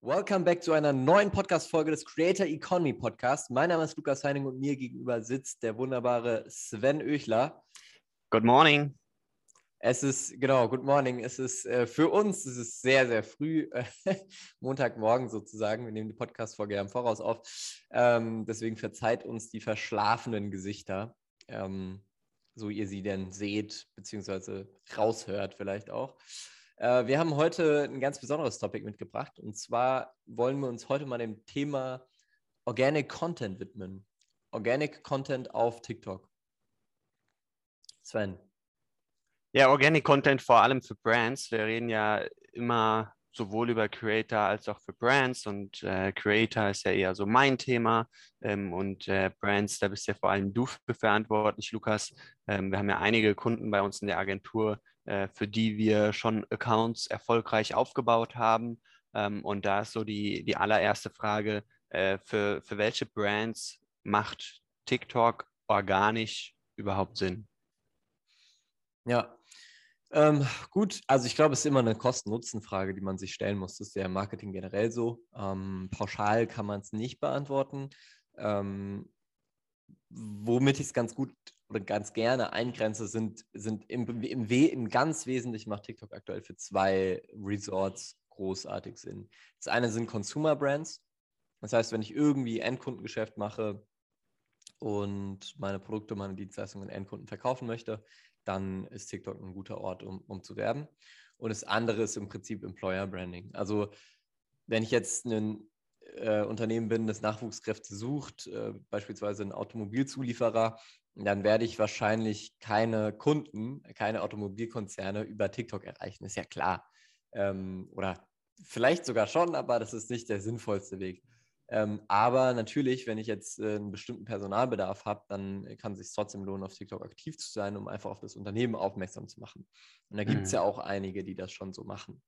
Welcome back zu einer neuen Podcast-Folge des Creator Economy Podcast. Mein Name ist Lukas Heining und mir gegenüber sitzt der wunderbare Sven Oechler. Good morning. Es ist, genau, good morning. Es ist äh, für uns, es ist sehr, sehr früh, äh, Montagmorgen sozusagen. Wir nehmen die Podcast-Folge ja im Voraus auf. Ähm, deswegen verzeiht uns die verschlafenen Gesichter, ähm, so ihr sie denn seht, beziehungsweise raushört vielleicht auch. Äh, wir haben heute ein ganz besonderes Topic mitgebracht und zwar wollen wir uns heute mal dem Thema Organic Content widmen. Organic Content auf TikTok. Sven. Ja, Organic Content vor allem für Brands. Wir reden ja immer sowohl über Creator als auch für Brands und äh, Creator ist ja eher so mein Thema ähm, und äh, Brands, da bist ja vor allem du verantwortlich, Lukas. Ähm, wir haben ja einige Kunden bei uns in der Agentur, äh, für die wir schon Accounts erfolgreich aufgebaut haben. Ähm, und da ist so die, die allererste Frage, äh, für, für welche Brands macht TikTok organisch überhaupt Sinn? Ja, ähm, gut, also ich glaube, es ist immer eine Kosten-Nutzen-Frage, die man sich stellen muss. Das ist ja im Marketing generell so. Ähm, pauschal kann man es nicht beantworten. Ähm, womit ich es ganz gut oder ganz gerne eingrenze, sind, sind im, im, im ganz Wesentlichen macht TikTok aktuell für zwei Resorts großartig Sinn. Das eine sind Consumer Brands. Das heißt, wenn ich irgendwie Endkundengeschäft mache und meine Produkte, meine Dienstleistungen Endkunden verkaufen möchte, dann ist TikTok ein guter Ort, um, um zu werben. Und das andere ist im Prinzip Employer Branding. Also wenn ich jetzt ein äh, Unternehmen bin, das Nachwuchskräfte sucht, äh, beispielsweise ein Automobilzulieferer, dann werde ich wahrscheinlich keine Kunden, keine Automobilkonzerne über TikTok erreichen. Ist ja klar. Ähm, oder vielleicht sogar schon, aber das ist nicht der sinnvollste Weg. Ähm, aber natürlich, wenn ich jetzt äh, einen bestimmten Personalbedarf habe, dann kann es sich trotzdem lohnen, auf TikTok aktiv zu sein, um einfach auf das Unternehmen aufmerksam zu machen. Und da gibt es mhm. ja auch einige, die das schon so machen.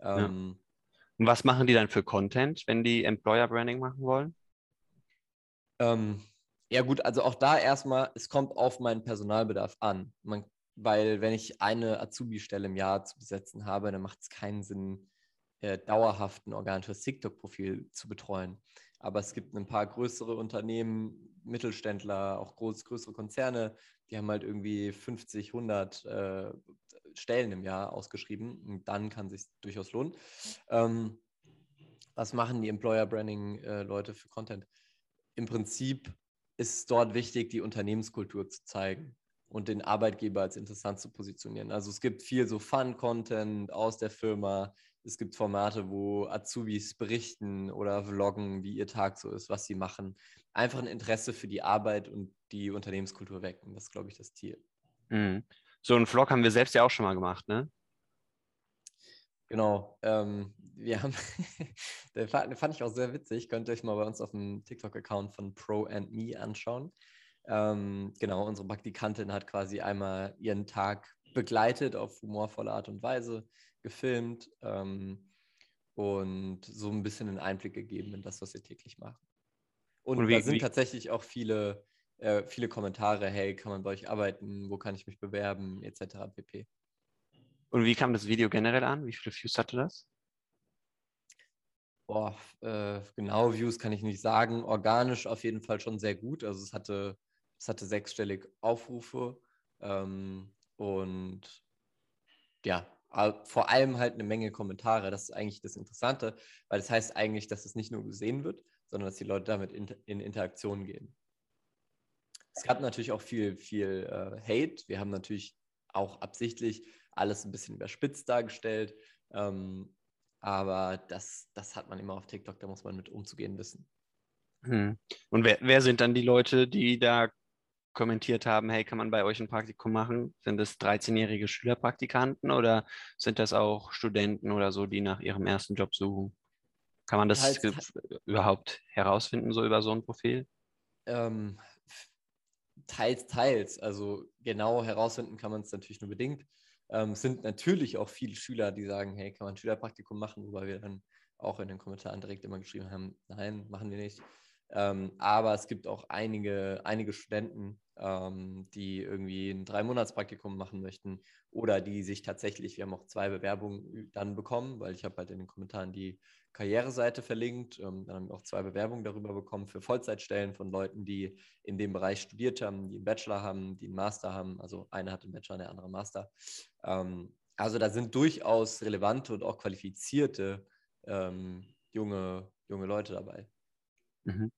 Ähm, ja. Und was machen die dann für Content, wenn die Employer Branding machen wollen? Ähm, ja, gut, also auch da erstmal, es kommt auf meinen Personalbedarf an. Man, weil, wenn ich eine Azubi-Stelle im Jahr zu besetzen habe, dann macht es keinen Sinn, äh, dauerhaft ein organisches TikTok-Profil zu betreuen. Aber es gibt ein paar größere Unternehmen, Mittelständler, auch groß, größere Konzerne, die haben halt irgendwie 50, 100 äh, Stellen im Jahr ausgeschrieben. Und dann kann es sich durchaus lohnen. Ähm, was machen die Employer Branding-Leute äh, für Content? Im Prinzip ist dort wichtig, die Unternehmenskultur zu zeigen und den Arbeitgeber als interessant zu positionieren. Also es gibt viel so Fun-Content aus der Firma. Es gibt Formate, wo Azubis berichten oder vloggen, wie ihr Tag so ist, was sie machen. Einfach ein Interesse für die Arbeit und die Unternehmenskultur wecken. Das ist, glaube ich, das Ziel. Mhm. So einen Vlog haben wir selbst ja auch schon mal gemacht, ne? Genau. Ähm, wir haben, den fand ich auch sehr witzig. Könnt ihr euch mal bei uns auf dem TikTok-Account von Pro and Me anschauen. Ähm, genau, unsere Praktikantin hat quasi einmal ihren Tag begleitet auf humorvolle Art und Weise, gefilmt ähm, und so ein bisschen einen Einblick gegeben in das, was wir täglich machen. Und, und wie, da sind wie? tatsächlich auch viele, äh, viele Kommentare, hey, kann man bei euch arbeiten, wo kann ich mich bewerben, etc. pp. Und wie kam das Video generell an? Wie viele Views hatte das? Boah, äh, genau Views kann ich nicht sagen. Organisch auf jeden Fall schon sehr gut. Also es hatte, es hatte sechsstellig Aufrufe ähm, und ja, vor allem halt eine Menge Kommentare. Das ist eigentlich das Interessante, weil das heißt eigentlich, dass es nicht nur gesehen wird, sondern dass die Leute damit in, in Interaktion gehen. Es gab natürlich auch viel, viel äh, Hate. Wir haben natürlich auch absichtlich alles ein bisschen überspitzt dargestellt. Ähm, aber das, das hat man immer auf TikTok, da muss man mit umzugehen wissen. Hm. Und wer, wer sind dann die Leute, die da kommentiert haben, hey, kann man bei euch ein Praktikum machen? Sind das 13-jährige Schülerpraktikanten oder sind das auch Studenten oder so, die nach ihrem ersten Job suchen? Kann man das teils, überhaupt herausfinden, so über so ein Profil? Ähm, teils, teils. Also genau herausfinden kann man es natürlich nur bedingt. Ähm, es sind natürlich auch viele Schüler, die sagen, hey, kann man ein Schülerpraktikum machen, wobei wir dann auch in den Kommentaren direkt immer geschrieben haben, nein, machen wir nicht. Ähm, aber es gibt auch einige, einige Studenten, ähm, die irgendwie ein Drei-Monats-Praktikum machen möchten oder die sich tatsächlich, wir haben auch zwei Bewerbungen dann bekommen, weil ich habe halt in den Kommentaren die Karriereseite verlinkt. Ähm, dann haben wir auch zwei Bewerbungen darüber bekommen für Vollzeitstellen von Leuten, die in dem Bereich studiert haben, die einen Bachelor haben, die einen Master haben. Also einer hat einen Bachelor, der andere Master. Ähm, also da sind durchaus relevante und auch qualifizierte ähm, junge, junge Leute dabei. Mhm.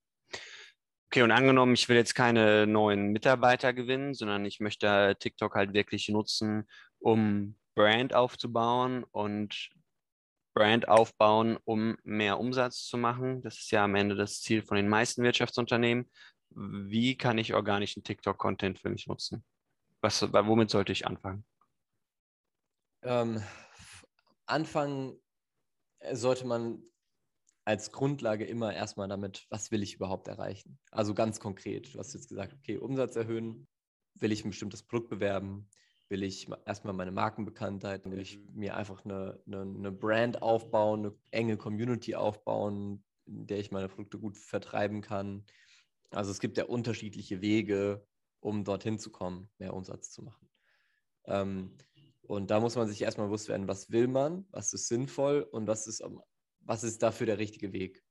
Okay, und angenommen, ich will jetzt keine neuen Mitarbeiter gewinnen, sondern ich möchte TikTok halt wirklich nutzen, um Brand aufzubauen und Brand aufbauen, um mehr Umsatz zu machen. Das ist ja am Ende das Ziel von den meisten Wirtschaftsunternehmen. Wie kann ich organischen TikTok-Content für mich nutzen? Was, womit sollte ich anfangen? Ähm, anfangen sollte man als Grundlage immer erstmal damit, was will ich überhaupt erreichen? Also ganz konkret, du hast jetzt gesagt, okay, Umsatz erhöhen, will ich ein bestimmtes Produkt bewerben, will ich erstmal meine Markenbekanntheit, will ich mir einfach eine, eine, eine, Brand aufbauen, eine enge Community aufbauen, in der ich meine Produkte gut vertreiben kann. Also es gibt ja unterschiedliche Wege, um dorthin zu kommen, mehr Umsatz zu machen. Ähm, und da muss man sich erstmal bewusst werden, was will man, was ist sinnvoll und was ist was ist dafür der richtige Weg?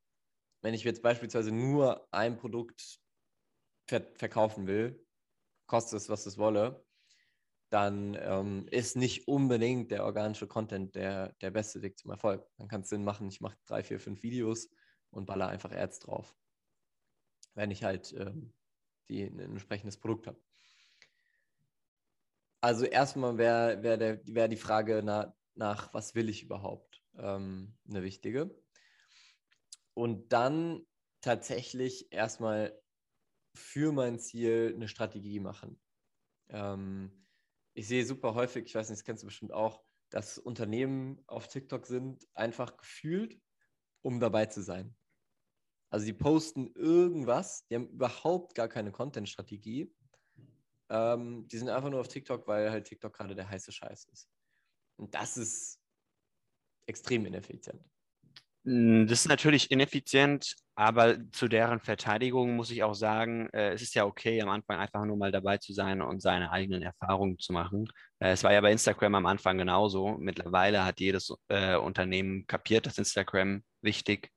Wenn ich jetzt beispielsweise nur ein Produkt ver verkaufen will, kostet es, was es wolle, dann ähm, ist nicht unbedingt der organische Content der, der beste Weg zum Erfolg. Dann kann es Sinn machen, ich mache drei, vier, fünf Videos und baller einfach Ads drauf. Wenn ich halt ähm, die, ein entsprechendes Produkt habe. Also erstmal wäre wär wär die Frage nach, nach, was will ich überhaupt? Ähm, eine wichtige. Und dann tatsächlich erstmal für mein Ziel eine Strategie machen. Ähm, ich sehe super häufig, ich weiß nicht, das kennst du bestimmt auch, dass Unternehmen auf TikTok sind, einfach gefühlt, um dabei zu sein. Also die posten irgendwas, die haben überhaupt gar keine Content-Strategie. Ähm, die sind einfach nur auf TikTok, weil halt TikTok gerade der heiße Scheiß ist. Und das ist extrem ineffizient. Hm, das ist natürlich ineffizient, aber zu deren Verteidigung muss ich auch sagen, äh, es ist ja okay, am Anfang einfach nur mal dabei zu sein und seine eigenen Erfahrungen zu machen. Äh, es war ja bei Instagram am Anfang genauso. Mittlerweile hat jedes äh, Unternehmen kapiert, dass Instagram wichtig,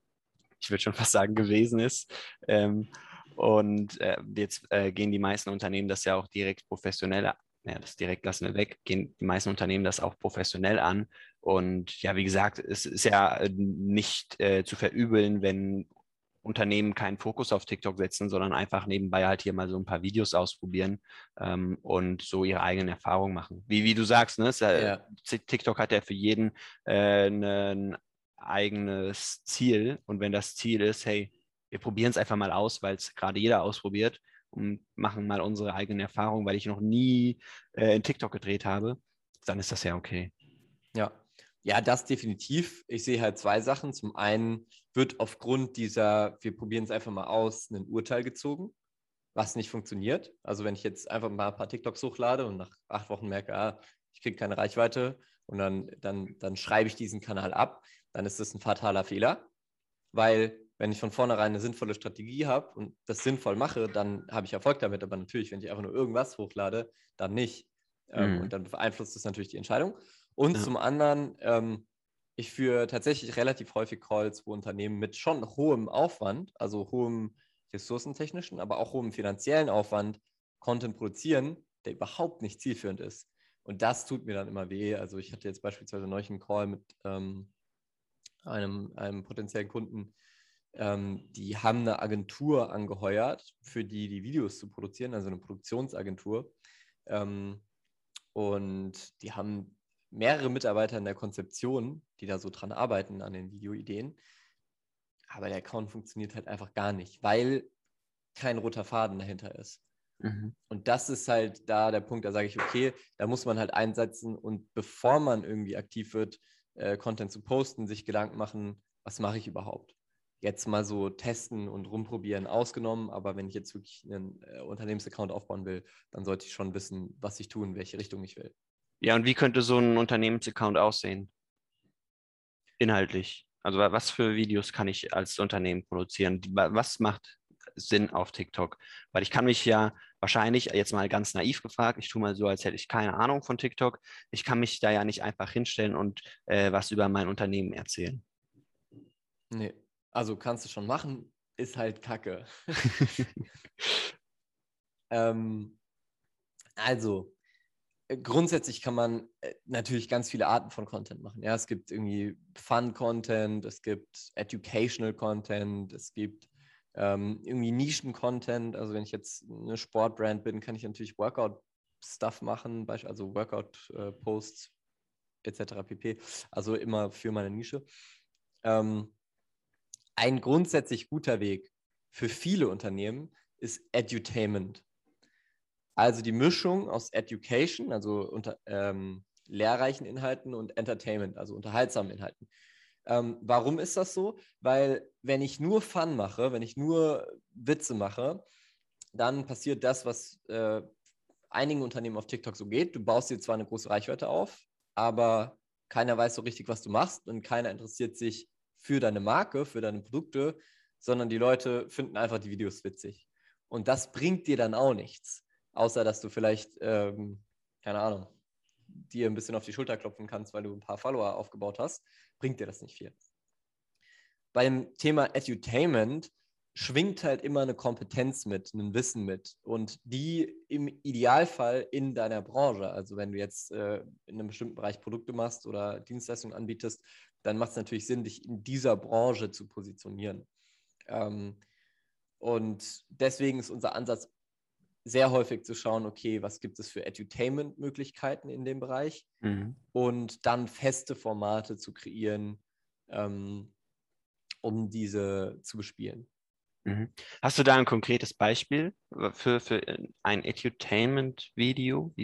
ich würde schon fast sagen, gewesen ist. Ähm, und äh, jetzt äh, gehen die meisten Unternehmen das ja auch direkt professionell ja, das direkt lassen wir weg, gehen die meisten Unternehmen das auch professionell an. Und ja, wie gesagt, es ist ja äh, nicht äh, zu verübeln, wenn Unternehmen keinen Fokus auf TikTok setzen, sondern einfach nebenbei halt hier mal so ein paar Videos ausprobieren ähm, und so ihre eigenen Erfahrungen machen. Wie, wie du sagst, ne? Ja, ja. TikTok hat ja für jeden äh, ein eigenes Ziel. Und wenn das Ziel ist, hey, wir probieren es einfach mal aus, weil es gerade jeder ausprobiert, und machen mal unsere eigenen Erfahrungen, weil ich noch nie äh, in TikTok gedreht habe, dann ist das ja okay. Ja. Ja, das definitiv. Ich sehe halt zwei Sachen. Zum einen wird aufgrund dieser, wir probieren es einfach mal aus, ein Urteil gezogen, was nicht funktioniert. Also wenn ich jetzt einfach mal ein paar TikToks hochlade und nach acht Wochen merke, ah, ich kriege keine Reichweite und dann, dann, dann schreibe ich diesen Kanal ab, dann ist das ein fataler Fehler, weil wenn ich von vornherein eine sinnvolle Strategie habe und das sinnvoll mache, dann habe ich Erfolg damit. Aber natürlich, wenn ich einfach nur irgendwas hochlade, dann nicht. Ähm, mhm. Und dann beeinflusst das natürlich die Entscheidung. Und ja. zum anderen, ähm, ich führe tatsächlich relativ häufig Calls, wo Unternehmen mit schon hohem Aufwand, also hohem ressourcentechnischen, aber auch hohem finanziellen Aufwand Content produzieren, der überhaupt nicht zielführend ist. Und das tut mir dann immer weh. Also ich hatte jetzt beispielsweise neulich einen Call mit ähm, einem, einem potenziellen Kunden, ähm, die haben eine Agentur angeheuert, für die die Videos zu produzieren, also eine Produktionsagentur. Ähm, und die haben mehrere Mitarbeiter in der Konzeption, die da so dran arbeiten an den Videoideen. Aber der Account funktioniert halt einfach gar nicht, weil kein roter Faden dahinter ist. Mhm. Und das ist halt da der Punkt, da sage ich, okay, da muss man halt einsetzen und bevor man irgendwie aktiv wird, äh, Content zu posten, sich Gedanken machen, was mache ich überhaupt? jetzt mal so testen und rumprobieren ausgenommen. Aber wenn ich jetzt wirklich einen äh, Unternehmensaccount aufbauen will, dann sollte ich schon wissen, was ich tue, in welche Richtung ich will. Ja, und wie könnte so ein Unternehmensaccount aussehen? Inhaltlich. Also was für Videos kann ich als Unternehmen produzieren? Was macht Sinn auf TikTok? Weil ich kann mich ja wahrscheinlich, jetzt mal ganz naiv gefragt, ich tue mal so, als hätte ich keine Ahnung von TikTok, ich kann mich da ja nicht einfach hinstellen und äh, was über mein Unternehmen erzählen. Nee, also kannst du schon machen, ist halt Kacke. ähm, also, grundsätzlich kann man äh, natürlich ganz viele Arten von Content machen. Ja, es gibt irgendwie Fun-Content, es gibt Educational Content, es gibt ähm, irgendwie Nischen-Content. Also wenn ich jetzt eine Sportbrand bin, kann ich natürlich Workout-Stuff machen, also Workout-Posts äh, etc. pp. Also immer für meine Nische. Ähm, ein grundsätzlich guter Weg für viele Unternehmen ist Edutainment. Also die Mischung aus Education, also unter, ähm, lehrreichen Inhalten und Entertainment, also unterhaltsamen Inhalten. Ähm, warum ist das so? Weil wenn ich nur Fun mache, wenn ich nur Witze mache, dann passiert das, was äh, einigen Unternehmen auf TikTok so geht. Du baust dir zwar eine große Reichweite auf, aber keiner weiß so richtig, was du machst und keiner interessiert sich für deine Marke, für deine Produkte, sondern die Leute finden einfach die Videos witzig. Und das bringt dir dann auch nichts, außer dass du vielleicht, ähm, keine Ahnung, dir ein bisschen auf die Schulter klopfen kannst, weil du ein paar Follower aufgebaut hast, bringt dir das nicht viel. Beim Thema Edutainment schwingt halt immer eine Kompetenz mit, ein Wissen mit und die im Idealfall in deiner Branche. Also wenn du jetzt äh, in einem bestimmten Bereich Produkte machst oder Dienstleistungen anbietest, dann macht es natürlich Sinn, dich in dieser Branche zu positionieren. Ähm, und deswegen ist unser Ansatz sehr häufig zu schauen, okay, was gibt es für Edutainment-Möglichkeiten in dem Bereich mhm. und dann feste Formate zu kreieren, ähm, um diese zu bespielen. Mhm. Hast du da ein konkretes Beispiel für, für ein Edutainment-Video,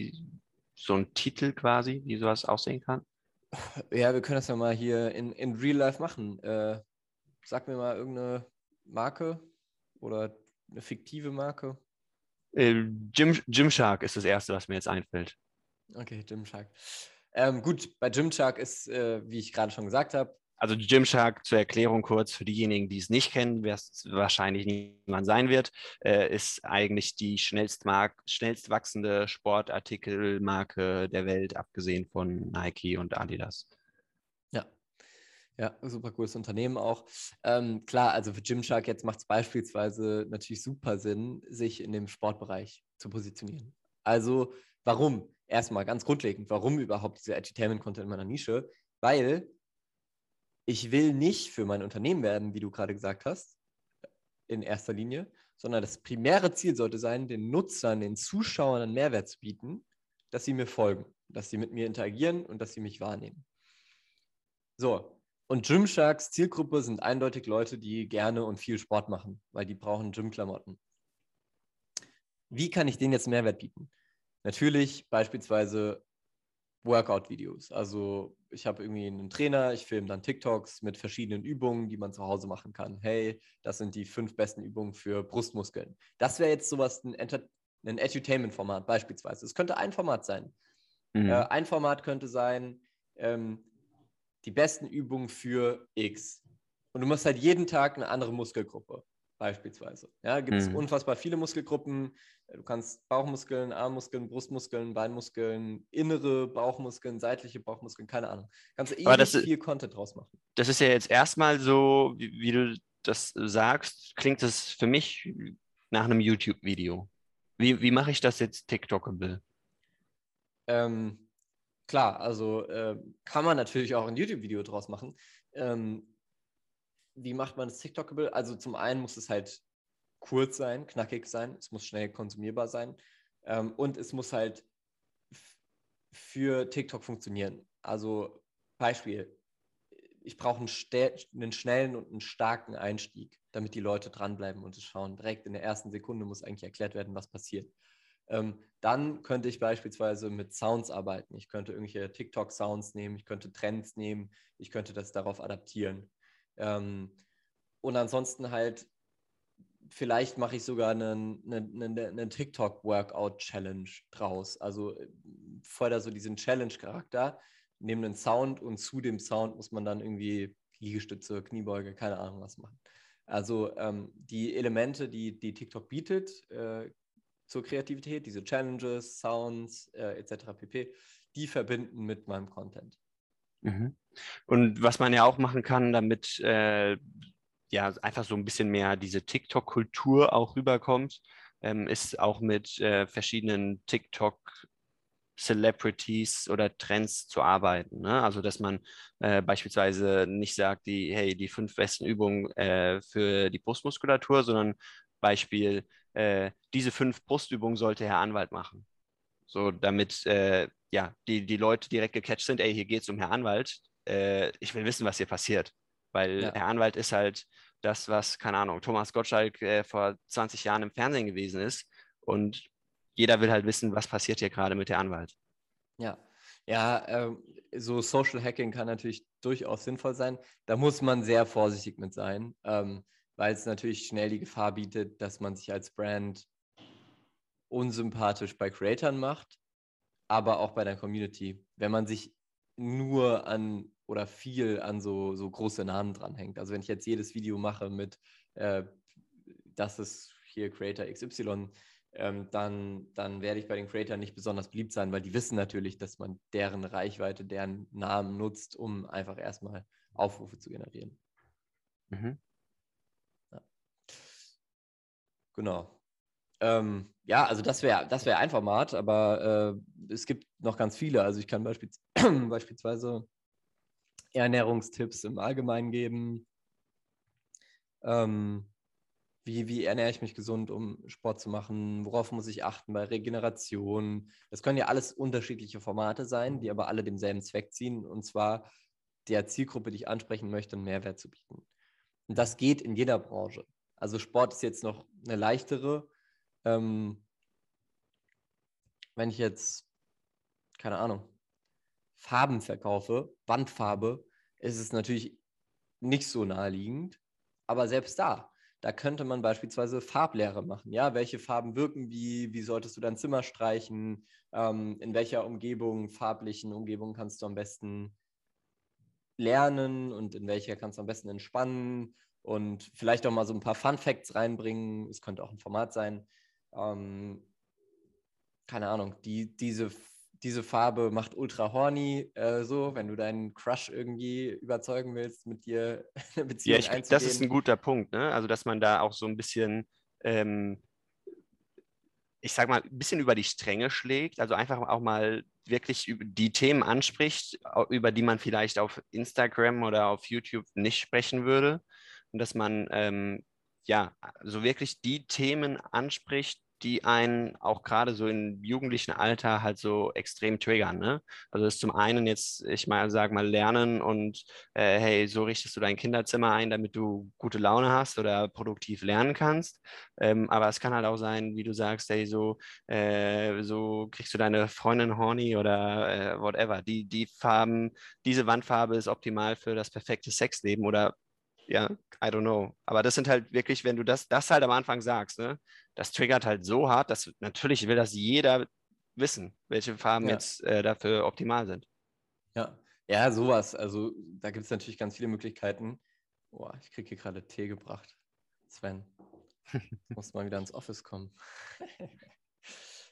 so ein Titel quasi, wie sowas aussehen kann? Ja, wir können das ja mal hier in, in Real Life machen. Äh, sag mir mal irgendeine Marke oder eine fiktive Marke. Äh, Gym, Gymshark ist das erste, was mir jetzt einfällt. Okay, Gymshark. Ähm, gut, bei Gymshark ist, äh, wie ich gerade schon gesagt habe, also Gymshark zur Erklärung kurz für diejenigen, die es nicht kennen, wer es wahrscheinlich niemand sein wird, äh, ist eigentlich die schnellst, schnellst wachsende Sportartikelmarke der Welt, abgesehen von Nike und Adidas. Ja, super cooles Unternehmen auch. Ähm, klar, also für Gymshark jetzt macht es beispielsweise natürlich super Sinn, sich in dem Sportbereich zu positionieren. Also warum? Erstmal ganz grundlegend, warum überhaupt dieser Entertainment-Content in meiner Nische? Weil ich will nicht für mein Unternehmen werden, wie du gerade gesagt hast, in erster Linie, sondern das primäre Ziel sollte sein, den Nutzern, den Zuschauern einen Mehrwert zu bieten, dass sie mir folgen, dass sie mit mir interagieren und dass sie mich wahrnehmen. So, und Gymsharks Zielgruppe sind eindeutig Leute, die gerne und viel Sport machen, weil die brauchen Gymklamotten. Wie kann ich denen jetzt Mehrwert bieten? Natürlich beispielsweise Workout-Videos. Also ich habe irgendwie einen Trainer, ich filme dann TikToks mit verschiedenen Übungen, die man zu Hause machen kann. Hey, das sind die fünf besten Übungen für Brustmuskeln. Das wäre jetzt sowas, ein, Enter ein Edutainment-Format beispielsweise. Es könnte ein Format sein. Mhm. Äh, ein Format könnte sein, ähm, die besten Übungen für X. Und du machst halt jeden Tag eine andere Muskelgruppe beispielsweise. Ja, gibt es mhm. unfassbar viele Muskelgruppen. Du kannst Bauchmuskeln, Armmuskeln, Brustmuskeln, Beinmuskeln, innere Bauchmuskeln, seitliche Bauchmuskeln, keine Ahnung. Kannst du ewig ist, viel Content draus machen. Das ist ja jetzt erstmal so, wie, wie du das sagst, klingt das für mich nach einem YouTube-Video. Wie, wie mache ich das jetzt TikTokable? Ähm, klar, also äh, kann man natürlich auch ein YouTube-Video draus machen. Ähm, wie macht man das TikTokable? Also zum einen muss es halt kurz sein, knackig sein, es muss schnell konsumierbar sein ähm, und es muss halt für TikTok funktionieren. Also Beispiel, ich brauche einen, einen, schnellen und einen starken Einstieg, damit die Leute dranbleiben und es schauen. Direkt in der ersten Sekunde muss eigentlich erklärt werden, was passiert. Ähm, dann könnte ich beispielsweise mit Sounds arbeiten. Ich könnte irgendwelche TikTok-Sounds nehmen, ich könnte Trends nehmen, ich könnte das darauf adaptieren. Ähm, und ansonsten halt, vielleicht mache ich sogar einen, einen, einen TikTok-Workout-Challenge draus. Also da so diesen Challenge-Charakter, neben den Sound und zu dem Sound muss man dann irgendwie Liegestütze, Kniebeuge, keine Ahnung was machen. Also ähm, die Elemente, die, die TikTok bietet äh, zur Kreativität, diese Challenges, Sounds äh, etc. pp., die verbinden mit meinem Content. Mhm. Und was man ja auch machen kann, damit äh, ja einfach so ein bisschen mehr diese TikTok-Kultur auch rüberkommt, ähm, ist auch mit äh, verschiedenen TikTok Celebrities oder Trends zu arbeiten. Ne? Also dass man äh, beispielsweise nicht sagt, die, hey, die fünf besten Übungen äh, für die Brustmuskulatur, sondern Beispiel, äh, diese fünf Brustübungen sollte Herr Anwalt machen. So, damit äh, ja, die, die Leute direkt gecatcht sind, ey, hier geht es um Herr Anwalt. Äh, ich will wissen, was hier passiert. Weil ja. Herr Anwalt ist halt das, was, keine Ahnung, Thomas Gottschalk äh, vor 20 Jahren im Fernsehen gewesen ist. Und jeder will halt wissen, was passiert hier gerade mit der Anwalt. Ja, ja, äh, so Social Hacking kann natürlich durchaus sinnvoll sein. Da muss man sehr vorsichtig mit sein, ähm, weil es natürlich schnell die Gefahr bietet, dass man sich als Brand unsympathisch bei Creatoren macht, aber auch bei der Community. Wenn man sich nur an oder viel an so, so große Namen dranhängt. Also wenn ich jetzt jedes Video mache mit, äh, das ist hier Creator XY, ähm, dann, dann werde ich bei den Creators nicht besonders beliebt sein, weil die wissen natürlich, dass man deren Reichweite, deren Namen nutzt, um einfach erstmal Aufrufe zu generieren. Mhm. Ja. Genau. Ähm, ja, also das wäre das wär ein Format, aber äh, es gibt noch ganz viele. Also ich kann beispielsweise, beispielsweise Ernährungstipps im Allgemeinen geben. Ähm, wie, wie ernähre ich mich gesund, um Sport zu machen? Worauf muss ich achten bei Regeneration? Das können ja alles unterschiedliche Formate sein, die aber alle demselben Zweck ziehen, und zwar der Zielgruppe, die ich ansprechen möchte, einen Mehrwert zu bieten. Und das geht in jeder Branche. Also Sport ist jetzt noch eine leichtere. Ähm, wenn ich jetzt, keine Ahnung, Farben verkaufe, Wandfarbe, ist es natürlich nicht so naheliegend. Aber selbst da, da könnte man beispielsweise Farblehre machen. Ja, welche Farben wirken wie? Wie solltest du dein Zimmer streichen? Ähm, in welcher Umgebung, farblichen Umgebung kannst du am besten lernen und in welcher kannst du am besten entspannen? Und vielleicht auch mal so ein paar Fun Facts reinbringen. Es könnte auch ein Format sein. Ähm, keine Ahnung, die, diese diese Farbe macht ultra horny, äh, so, wenn du deinen Crush irgendwie überzeugen willst, mit dir eine Beziehung ja, ich, einzugehen. Das ist ein guter Punkt, ne? Also, dass man da auch so ein bisschen, ähm, ich sag mal, ein bisschen über die Stränge schlägt, also einfach auch mal wirklich die Themen anspricht, über die man vielleicht auf Instagram oder auf YouTube nicht sprechen würde. Und dass man ähm, ja so wirklich die Themen anspricht, die einen auch gerade so im jugendlichen Alter halt so extrem triggern. Ne? Also das ist zum einen jetzt, ich mal sage mal, lernen und äh, hey, so richtest du dein Kinderzimmer ein, damit du gute Laune hast oder produktiv lernen kannst. Ähm, aber es kann halt auch sein, wie du sagst, hey, so, äh, so kriegst du deine Freundin horny oder äh, whatever. Die, die Farben, diese Wandfarbe ist optimal für das perfekte Sexleben oder ja, I don't know. Aber das sind halt wirklich, wenn du das, das halt am Anfang sagst, ne, das triggert halt so hart, dass natürlich will das jeder wissen, welche Farben ja. jetzt äh, dafür optimal sind. Ja, ja, sowas. Also da gibt es natürlich ganz viele Möglichkeiten. Boah, ich kriege hier gerade Tee gebracht. Sven, muss mal wieder ins Office kommen.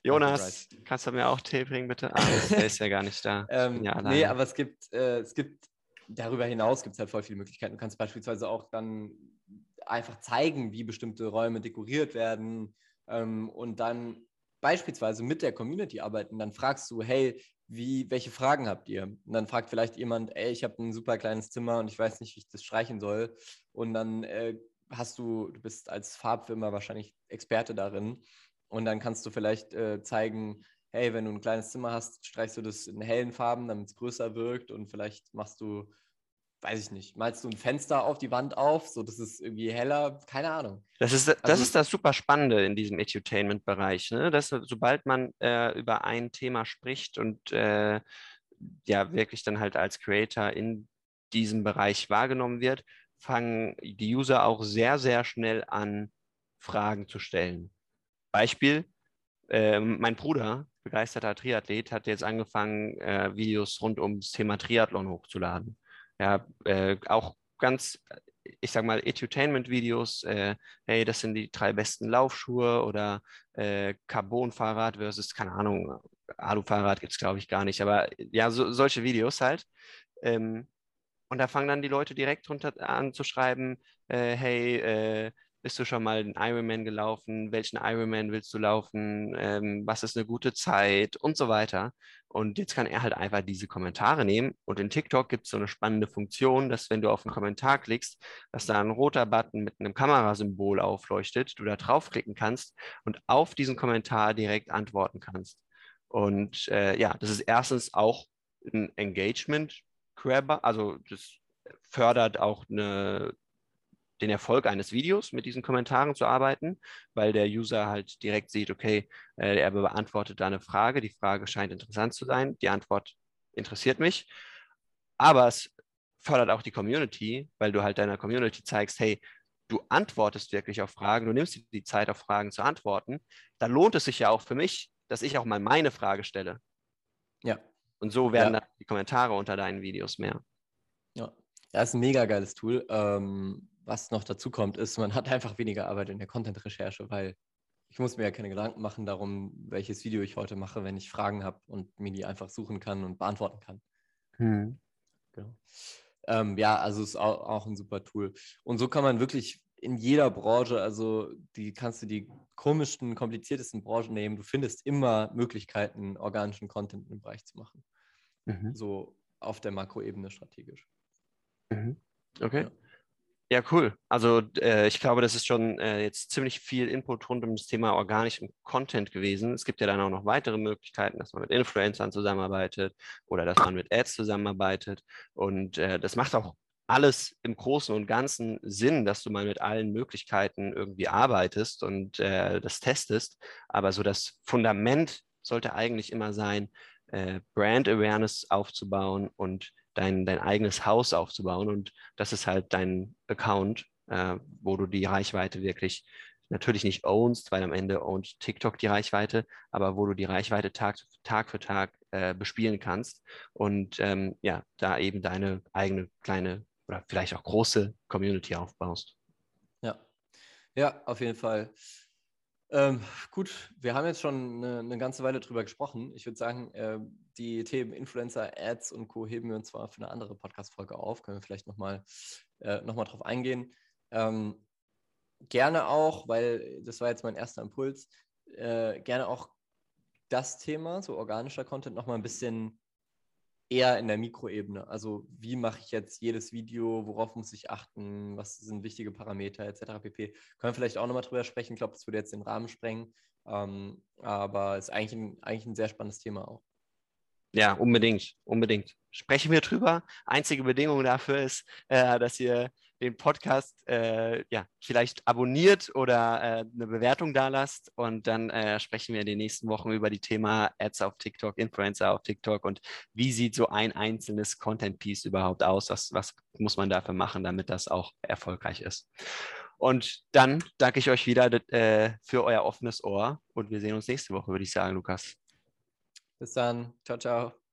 Jonas, kannst du mir auch Tee bringen, bitte? Ah, der ist ja gar nicht da. ähm, ja, nee, aber es gibt, äh, es gibt darüber hinaus gibt es halt voll viele Möglichkeiten. Du kannst beispielsweise auch dann einfach zeigen, wie bestimmte Räume dekoriert werden ähm, und dann beispielsweise mit der Community arbeiten. Dann fragst du, hey, wie, welche Fragen habt ihr? Und dann fragt vielleicht jemand, ey, ich habe ein super kleines Zimmer und ich weiß nicht, wie ich das streichen soll. Und dann äh, hast du, du bist als Farbfirma wahrscheinlich Experte darin. Und dann kannst du vielleicht äh, zeigen, hey, wenn du ein kleines Zimmer hast, streichst du das in hellen Farben, damit es größer wirkt und vielleicht machst du, weiß ich nicht, malst du ein Fenster auf die Wand auf, so dass es irgendwie heller, keine Ahnung. Das ist das, also, ist das super Spannende in diesem Edutainment-Bereich, ne? dass sobald man äh, über ein Thema spricht und äh, ja wirklich dann halt als Creator in diesem Bereich wahrgenommen wird, fangen die User auch sehr, sehr schnell an, Fragen zu stellen. Beispiel, äh, mein Bruder begeisterter Triathlet, hat jetzt angefangen, äh, Videos rund ums Thema Triathlon hochzuladen. Ja, äh, auch ganz ich sag mal, Edutainment-Videos, äh, hey, das sind die drei besten Laufschuhe oder äh, Carbon-Fahrrad versus, keine Ahnung, Alu-Fahrrad gibt es, glaube ich, gar nicht, aber ja, so, solche Videos halt. Ähm, und da fangen dann die Leute direkt runter an zu schreiben, äh, hey, äh, bist du schon mal einen Ironman gelaufen? Welchen Ironman willst du laufen? Ähm, was ist eine gute Zeit? Und so weiter. Und jetzt kann er halt einfach diese Kommentare nehmen. Und in TikTok gibt es so eine spannende Funktion, dass wenn du auf einen Kommentar klickst, dass da ein roter Button mit einem Kamerasymbol aufleuchtet, du da draufklicken kannst und auf diesen Kommentar direkt antworten kannst. Und äh, ja, das ist erstens auch ein Engagement Grabber, also das fördert auch eine den Erfolg eines Videos mit diesen Kommentaren zu arbeiten, weil der User halt direkt sieht, okay, äh, er beantwortet da eine Frage, die Frage scheint interessant zu sein, die Antwort interessiert mich, aber es fördert auch die Community, weil du halt deiner Community zeigst, hey, du antwortest wirklich auf Fragen, du nimmst dir die Zeit, auf Fragen zu antworten, da lohnt es sich ja auch für mich, dass ich auch mal meine Frage stelle. Ja. Und so werden ja. dann die Kommentare unter deinen Videos mehr. Ja, ja ist ein mega geiles Tool. Ähm, was noch dazu kommt, ist, man hat einfach weniger Arbeit in der Content-Recherche, weil ich muss mir ja keine Gedanken machen darum, welches Video ich heute mache, wenn ich Fragen habe und mir die einfach suchen kann und beantworten kann. Hm. Genau. Ähm, ja, also ist auch, auch, ein super Tool. Und so kann man wirklich in jeder Branche, also die kannst du die komischsten, kompliziertesten Branchen nehmen. Du findest immer Möglichkeiten, organischen Content im Bereich zu machen. Mhm. So auf der Makroebene strategisch. Mhm. Okay. Ja. Ja, cool. Also äh, ich glaube, das ist schon äh, jetzt ziemlich viel Input rund um das Thema organischen Content gewesen. Es gibt ja dann auch noch weitere Möglichkeiten, dass man mit Influencern zusammenarbeitet oder dass man mit Ads zusammenarbeitet. Und äh, das macht auch alles im Großen und Ganzen Sinn, dass du mal mit allen Möglichkeiten irgendwie arbeitest und äh, das testest. Aber so das Fundament sollte eigentlich immer sein, äh, Brand Awareness aufzubauen und dein, dein eigenes Haus aufzubauen. Und das ist halt dein Account, äh, wo du die Reichweite wirklich natürlich nicht ownst, weil am Ende ownt TikTok die Reichweite, aber wo du die Reichweite Tag, Tag für Tag äh, bespielen kannst und ähm, ja, da eben deine eigene kleine oder vielleicht auch große Community aufbaust. Ja, ja, auf jeden Fall. Ähm, gut, wir haben jetzt schon eine, eine, ganze Weile drüber gesprochen. Ich würde sagen, äh, die Themen Influencer, Ads und Co. heben wir uns zwar für eine andere Podcast-Folge auf, können wir vielleicht nochmal äh, noch drauf eingehen. Ähm, gerne auch, weil das war jetzt mein erster Impuls, äh, gerne auch das Thema, so organischer Content, nochmal ein bisschen eher in der Mikroebene. Also wie mache ich jetzt jedes Video, worauf muss ich achten, was sind wichtige Parameter etc. pp. Können wir vielleicht auch nochmal drüber sprechen. Ich glaube, das würde jetzt den Rahmen sprengen. Ähm, aber es ist eigentlich ein, eigentlich ein sehr spannendes Thema auch. Ja, unbedingt, unbedingt. Sprechen wir drüber. Einzige Bedingung dafür ist, äh, dass ihr den Podcast äh, ja, vielleicht abonniert oder äh, eine Bewertung da lasst. Und dann äh, sprechen wir in den nächsten Wochen über die Thema Ads auf TikTok, Influencer auf TikTok und wie sieht so ein einzelnes Content-Piece überhaupt aus? Was, was muss man dafür machen, damit das auch erfolgreich ist? Und dann danke ich euch wieder äh, für euer offenes Ohr und wir sehen uns nächste Woche, würde ich sagen, Lukas. Bis dann. Ciao, ciao.